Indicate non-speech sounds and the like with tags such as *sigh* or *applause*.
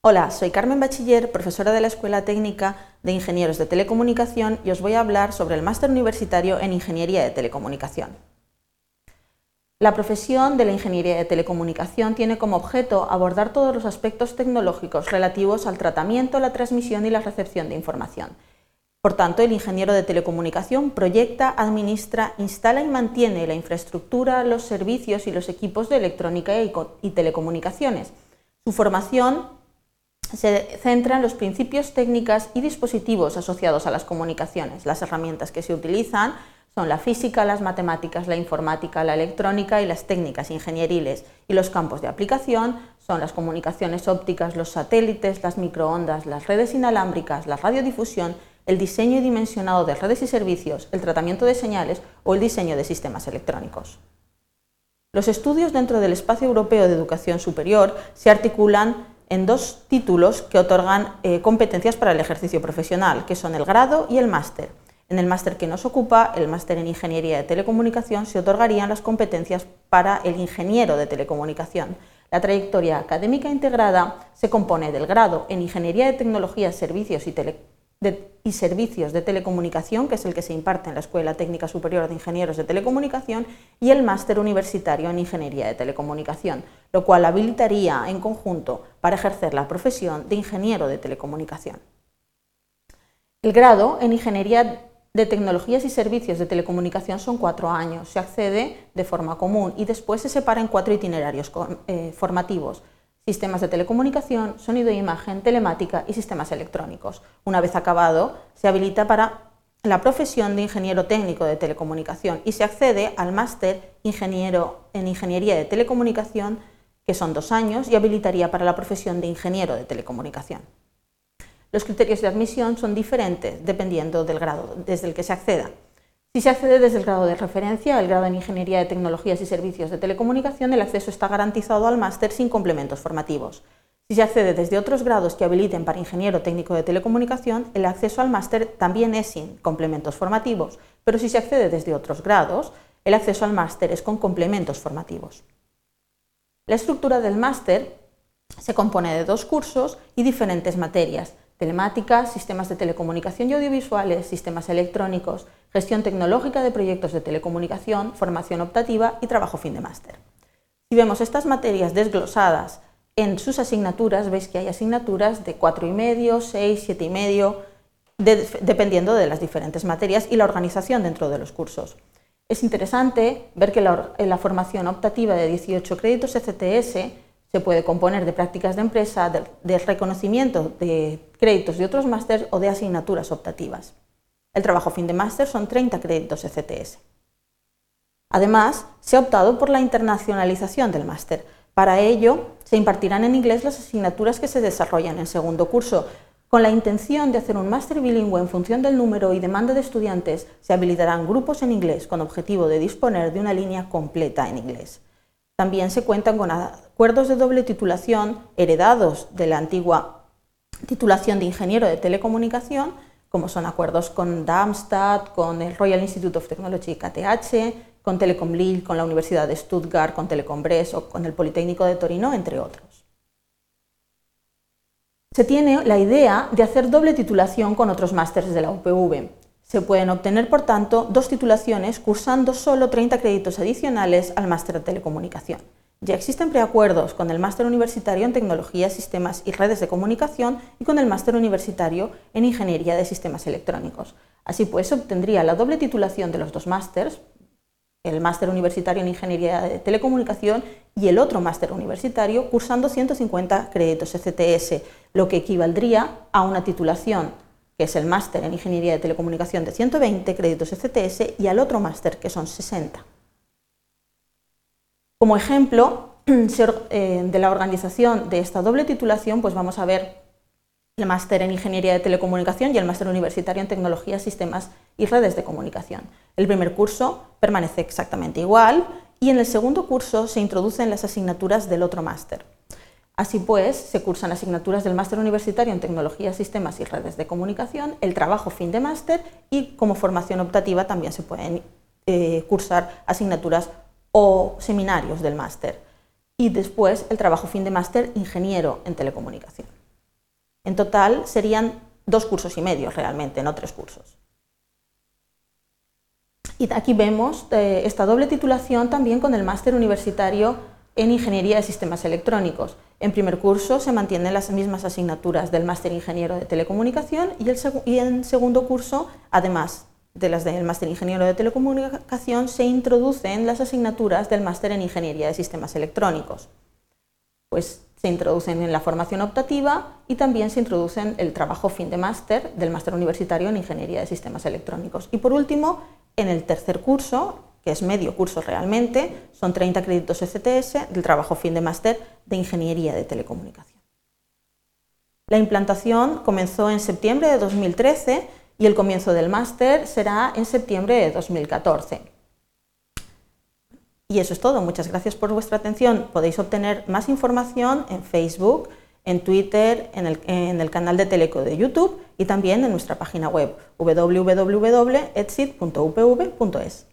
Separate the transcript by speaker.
Speaker 1: Hola, soy Carmen Bachiller, profesora de la Escuela Técnica de Ingenieros de Telecomunicación y os voy a hablar sobre el máster universitario en Ingeniería de Telecomunicación. La profesión de la Ingeniería de Telecomunicación tiene como objeto abordar todos los aspectos tecnológicos relativos al tratamiento, la transmisión y la recepción de información. Por tanto, el ingeniero de telecomunicación proyecta, administra, instala y mantiene la infraestructura, los servicios y los equipos de electrónica y telecomunicaciones. Su formación se centra en los principios técnicas y dispositivos asociados a las comunicaciones. Las herramientas que se utilizan son la física, las matemáticas, la informática, la electrónica y las técnicas ingenieriles. Y los campos de aplicación son las comunicaciones ópticas, los satélites, las microondas, las redes inalámbricas, la radiodifusión, el diseño y dimensionado de redes y servicios, el tratamiento de señales o el diseño de sistemas electrónicos. Los estudios dentro del espacio europeo de educación superior se articulan en dos títulos que otorgan eh, competencias para el ejercicio profesional, que son el grado y el máster. En el máster que nos ocupa, el máster en Ingeniería de Telecomunicación, se otorgarían las competencias para el ingeniero de telecomunicación. La trayectoria académica integrada se compone del grado en Ingeniería de Tecnologías, Servicios y Y servicios de telecomunicación, que es el que se imparte en la Escuela Técnica Superior de Ingenieros de Telecomunicación, y el máster universitario en Ingeniería de Telecomunicación, lo cual habilitaría en conjunto para ejercer la profesión de ingeniero de telecomunicación. El grado en Ingeniería de Tecnologías y Servicios de Telecomunicación son cuatro años, se accede de forma común y después se separa en cuatro itinerarios eh, formativos sistemas de telecomunicación, sonido e imagen, telemática y sistemas electrónicos. Una vez acabado, se habilita para la profesión de ingeniero técnico de telecomunicación y se accede al máster ingeniero en ingeniería de telecomunicación, que son dos años, y habilitaría para la profesión de ingeniero de telecomunicación. Los criterios de admisión son diferentes dependiendo del grado desde el que se acceda. Si se accede desde el grado de referencia, el grado en Ingeniería de Tecnologías y Servicios de Telecomunicación, el acceso está garantizado al máster sin complementos formativos. Si se accede desde otros grados que habiliten para ingeniero técnico de telecomunicación, el acceso al máster también es sin complementos formativos, pero si se accede desde otros grados, el acceso al máster es con complementos formativos. La estructura del máster se compone de dos cursos y diferentes materias, telemática, sistemas de telecomunicación y audiovisuales, sistemas electrónicos, gestión tecnológica de proyectos de telecomunicación, formación optativa y trabajo fin de máster. Si vemos estas materias desglosadas en sus asignaturas, veis que hay asignaturas de 4,5, 6, 7,5, de, dependiendo de las diferentes materias y la organización dentro de los cursos. Es interesante ver que la, la formación optativa de 18 créditos ECTS se puede componer de prácticas de empresa, de, reconocimiento de créditos de otros másteres o de asignaturas optativas. El trabajo fin de máster son 30 créditos ECTS. Además, se ha optado por la internacionalización del máster. Para ello, se impartirán en inglés las asignaturas que se desarrollan en segundo curso. Con la intención de hacer un máster bilingüe en función del número y demanda de estudiantes, se habilitarán grupos en inglés con objetivo de disponer de una línea completa en inglés. También se cuentan con acuerdos de doble titulación heredados de la antigua titulación de ingeniero de telecomunicación, como son acuerdos con Darmstadt, con el Royal Institute of Technology KTH, con Telecom Lille, con la Universidad de Stuttgart, con Telecom Brest o con el Politécnico de Torino, entre otros. Se tiene la idea de hacer doble titulación con otros másteres de la UPV. Se pueden obtener, por tanto, dos titulaciones cursando solo 30 créditos adicionales al máster de telecomunicación. Ya existen preacuerdos con el máster universitario en tecnología, sistemas y redes de comunicación y con el máster universitario en ingeniería de sistemas electrónicos. Así pues, obtendría la doble titulación de los dos másters, el máster universitario en ingeniería de telecomunicación y el otro máster universitario cursando 150 créditos ECTS, lo que equivaldría a una titulación que es el máster en Ingeniería de Telecomunicación de 120 créditos ECTS, y al otro máster, que son 60. Como ejemplo *clears throat* eh, de la organización de esta doble titulación, pues vamos a ver el máster en Ingeniería de Telecomunicación y el máster universitario en Tecnología, Sistemas y Redes de Comunicación. El primer curso permanece exactamente igual y en el segundo curso se introducen las asignaturas del otro máster. Así pues, se cursan asignaturas del máster universitario en tecnología, sistemas y redes de comunicación, el trabajo fin de máster y como formación optativa también se pueden eh, cursar asignaturas o seminarios del máster. Y después el trabajo fin de máster ingeniero en telecomunicación. En total serían dos cursos y medio realmente, no tres cursos. Y aquí vemos eh, esta doble titulación también con el máster universitario en Ingeniería de Sistemas Electrónicos. En primer curso se mantienen las mismas asignaturas del máster ingeniero de telecomunicación y, en segundo curso, además de las del máster ingeniero de telecomunicación, se introducen las asignaturas del máster en Ingeniería de Sistemas Electrónicos. Pues se introducen en la formación optativa y también se introducen el trabajo fin de máster del máster universitario en Ingeniería de Sistemas Electrónicos. Y por último, en el tercer curso, que es medio curso realmente, son 30 créditos ECTS del trabajo fin de máster de Ingeniería de Telecomunicación. La implantación comenzó en septiembre de 2013 y el comienzo del máster será en septiembre de 2014. Y eso es todo. Muchas gracias por vuestra atención. Podéis obtener más información en Facebook, en Twitter, en el, en el canal de Teleco de YouTube y también en nuestra página web www.etsid.upv.es.